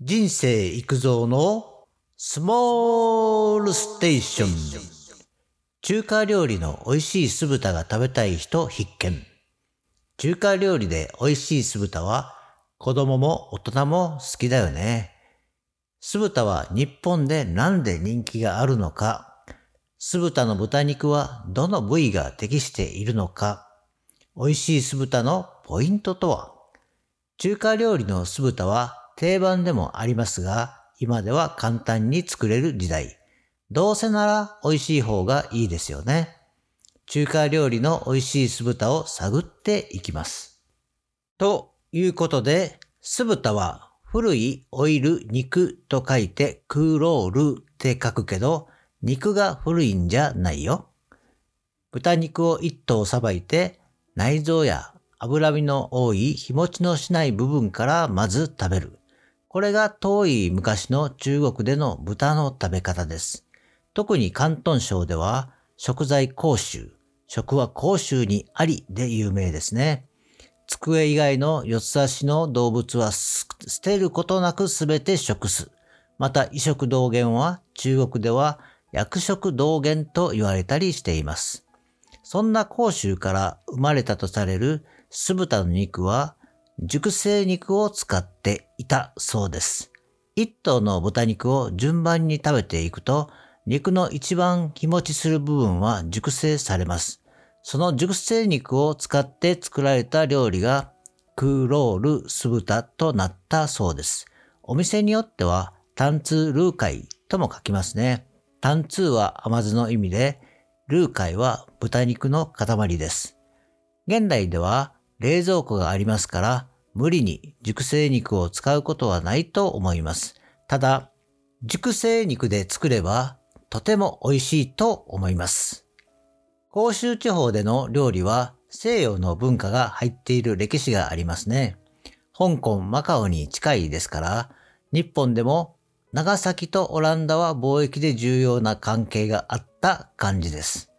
人生育造のスモールステーション。中華料理の美味しい酢豚が食べたい人必見。中華料理で美味しい酢豚は子供も大人も好きだよね。酢豚は日本でなんで人気があるのか、酢豚の豚肉はどの部位が適しているのか、美味しい酢豚のポイントとは、中華料理の酢豚は定番でもありますが、今では簡単に作れる時代。どうせなら美味しい方がいいですよね。中華料理の美味しい酢豚を探っていきます。ということで、酢豚は古いオイル肉と書いてクーロールって書くけど、肉が古いんじゃないよ。豚肉を一頭さばいて内臓や脂身の多い日持ちのしない部分からまず食べる。これが遠い昔の中国での豚の食べ方です。特に広東省では食材講習、食は講習にありで有名ですね。机以外の四つ足の動物は捨てることなくすべて食す。また、異食同源は中国では薬食同源と言われたりしています。そんな甲州から生まれたとされる酢豚の肉は熟成肉を使っていたそうです。一頭の豚肉を順番に食べていくと肉の一番日持ちする部分は熟成されます。その熟成肉を使って作られた料理がクーロール酢豚となったそうです。お店によってはタンツールーカイとも書きますね。タンツーは甘酢の意味で、ルーカイは豚肉の塊です。現代では冷蔵庫がありますから、無理に熟成肉を使うことはないと思います。ただ、熟成肉で作ればとても美味しいと思います。甲州地方での料理は西洋の文化が入っている歴史がありますね。香港、マカオに近いですから、日本でも長崎とオランダは貿易で重要な関係があった感じです。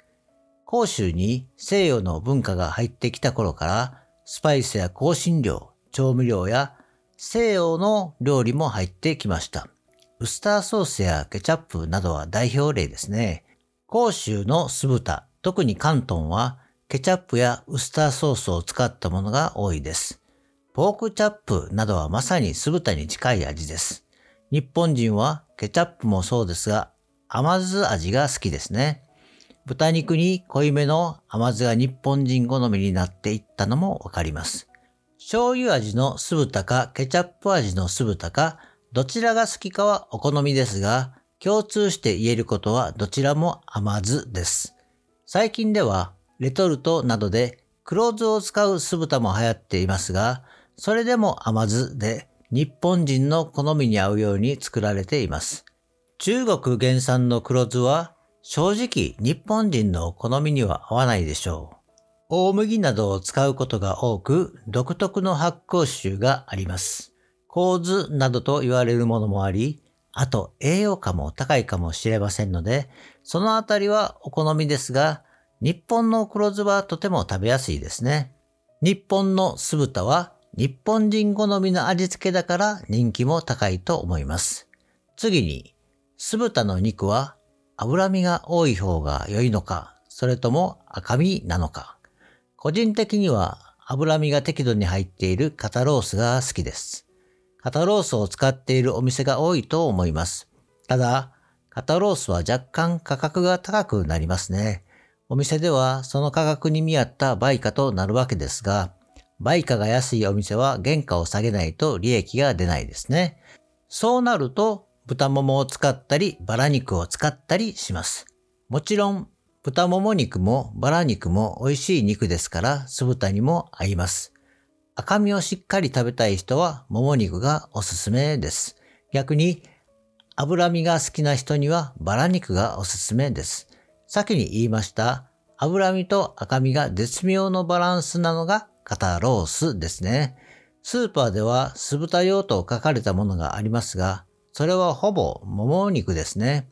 甲州に西洋の文化が入ってきた頃から、スパイスや香辛料、調味料や西洋の料理も入ってきました。ウスターソースやケチャップなどは代表例ですね。甲州の酢豚、特に関東はケチャップやウスターソースを使ったものが多いです。ポークチャップなどはまさに酢豚に近い味です。日本人はケチャップもそうですが甘酢味が好きですね。豚肉に濃いめの甘酢が日本人好みになっていったのもわかります。醤油味の酢豚かケチャップ味の酢豚かどちらが好きかはお好みですが共通して言えることはどちらも甘酢です。最近ではレトルトなどで黒酢を使う酢豚も流行っていますが、それでも甘酢で日本人の好みに合うように作られています。中国原産の黒酢は正直日本人の好みには合わないでしょう。大麦などを使うことが多く独特の発酵臭があります。麹などと言われるものもあり、あと栄養価も高いかもしれませんので、そのあたりはお好みですが、日本の黒酢はとても食べやすいですね。日本の酢豚は日本人好みの味付けだから人気も高いと思います。次に、酢豚の肉は脂身が多い方が良いのか、それとも赤身なのか。個人的には脂身が適度に入っている肩ロースが好きです。肩ロースを使っているお店が多いと思います。ただ、肩ロースは若干価格が高くなりますね。お店ではその価格に見合った売価となるわけですが、売価が安いお店は原価を下げないと利益が出ないですね。そうなると豚ももを使ったりバラ肉を使ったりします。もちろん豚もも肉もバラ肉も美味しい肉ですから酢豚にも合います。赤身をしっかり食べたい人はもも肉がおすすめです。逆に脂身が好きな人にはバラ肉がおすすめです。先に言いました脂身と赤身が絶妙のバランスなのが肩ロースですね。スーパーでは酢豚用と書かれたものがありますが、それはほぼもも肉ですね。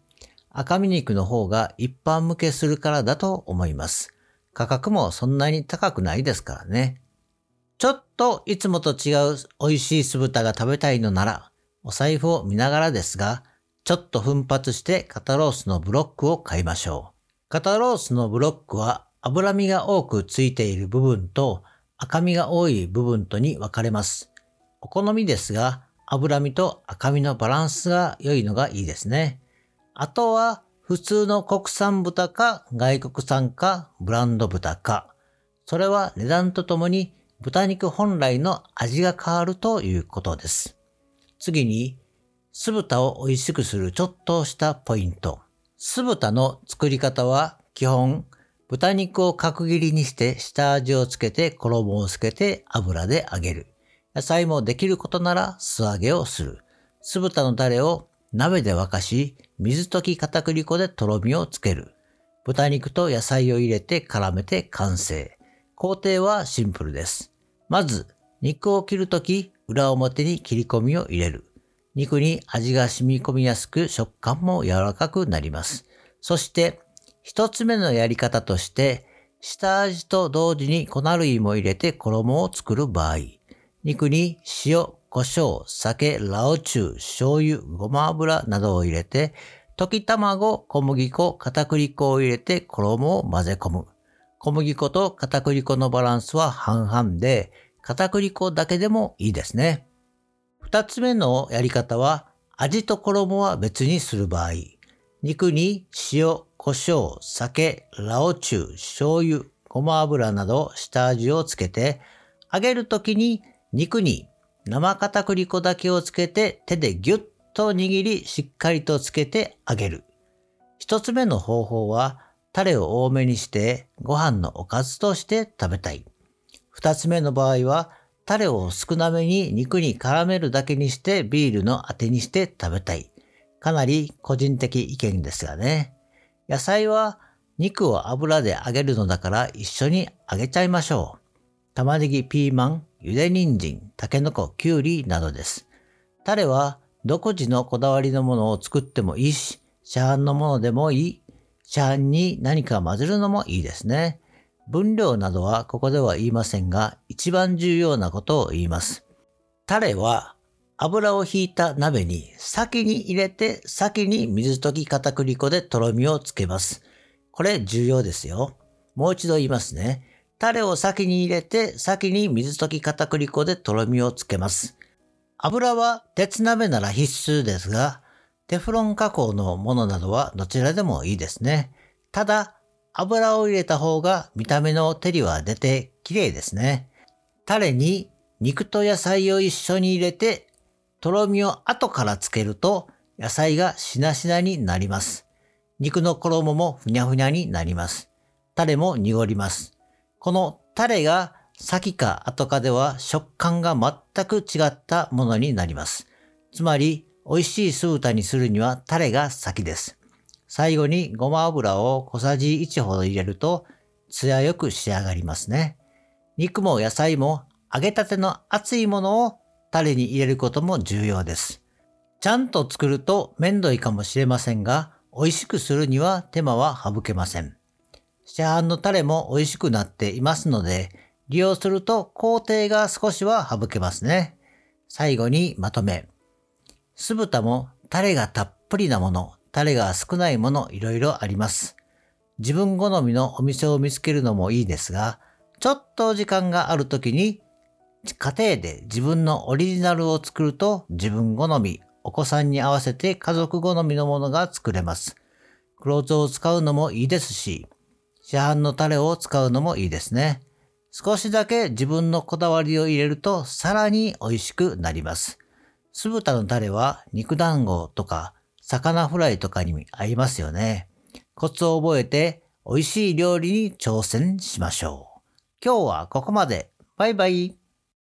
赤身肉の方が一般向けするからだと思います。価格もそんなに高くないですからね。ちょっといつもと違う美味しい酢豚が食べたいのなら、お財布を見ながらですが、ちょっと奮発して肩ロースのブロックを買いましょう。肩ロースのブロックは脂身が多くついている部分と赤身が多い部分とに分かれます。お好みですが、脂身と赤身のバランスが良いのがいいですね。あとは普通の国産豚か外国産かブランド豚か。それは値段とともに豚肉本来の味が変わるということです。次に、酢豚を美味しくするちょっとしたポイント。酢豚の作り方は基本、豚肉を角切りにして下味をつけて衣をつけて油で揚げる。野菜もできることなら素揚げをする。酢豚のタレを鍋で沸かし、水溶き片栗粉でとろみをつける。豚肉と野菜を入れて絡めて完成。工程はシンプルです。まず、肉を切るとき、裏表に切り込みを入れる。肉に味が染み込みやすく食感も柔らかくなります。そして、一つ目のやり方として、下味と同時に粉類も入れて衣を作る場合、肉に塩、胡椒、酒、ラオチュウ、醤油、ごま油などを入れて、溶き卵、小麦粉、片栗粉を入れて衣を混ぜ込む。小麦粉と片栗粉のバランスは半々で、片栗粉だけでもいいですね。二つ目のやり方は、味と衣は別にする場合、肉に塩、胡椒、酒、ラオチュウ、醤油、ごま油など下味をつけて、揚げるときに肉に生片栗粉だけをつけて手でギュッと握りしっかりとつけて揚げる。一つ目の方法は、タレを多めにしてご飯のおかずとして食べたい。二つ目の場合は、タレを少なめに肉に絡めるだけにしてビールのあてにして食べたい。かなり個人的意見ですがね。野菜は肉を油で揚げるのだから一緒に揚げちゃいましょう。玉ねぎ、ピーマン、ゆで人参、タケノコ、きゅうりなどです。タレは独自のこだわりのものを作ってもいいし、市販のものでもいい。市販に何か混ぜるのもいいですね。分量などはここでは言いませんが、一番重要なことを言います。タレは油を引いた鍋に先に入れて先に水溶き片栗粉でとろみをつけます。これ重要ですよ。もう一度言いますね。タレを先に入れて先に水溶き片栗粉でとろみをつけます。油は鉄鍋なら必須ですが、テフロン加工のものなどはどちらでもいいですね。ただ、油を入れた方が見た目の照りは出て綺麗ですね。タレに肉と野菜を一緒に入れて、とろみを後からつけると野菜がしなしなになります。肉の衣もふにゃふにゃになります。タレも濁ります。このタレが先か後かでは食感が全く違ったものになります。つまり、美味しい酢豚にするにはタレが先です。最後にごま油を小さじ1ほど入れると、艶よく仕上がりますね。肉も野菜も揚げたての熱いものをタレに入れることも重要です。ちゃんと作ると面倒いかもしれませんが、美味しくするには手間は省けません。市販のタレも美味しくなっていますので、利用すると工程が少しは省けますね。最後にまとめ。酢豚もタレがたっぷりなもの、タレが少ないものいろいろあります。自分好みのお店を見つけるのもいいですが、ちょっと時間がある時に家庭で自分のオリジナルを作ると自分好み、お子さんに合わせて家族好みのものが作れます。黒酢を使うのもいいですし、市販のタレを使うのもいいですね。少しだけ自分のこだわりを入れるとさらに美味しくなります。酢豚のタレは肉団子とか魚フライとかに合いますよね。コツを覚えて美味しい料理に挑戦しましょう。今日はここまで。バイバイ。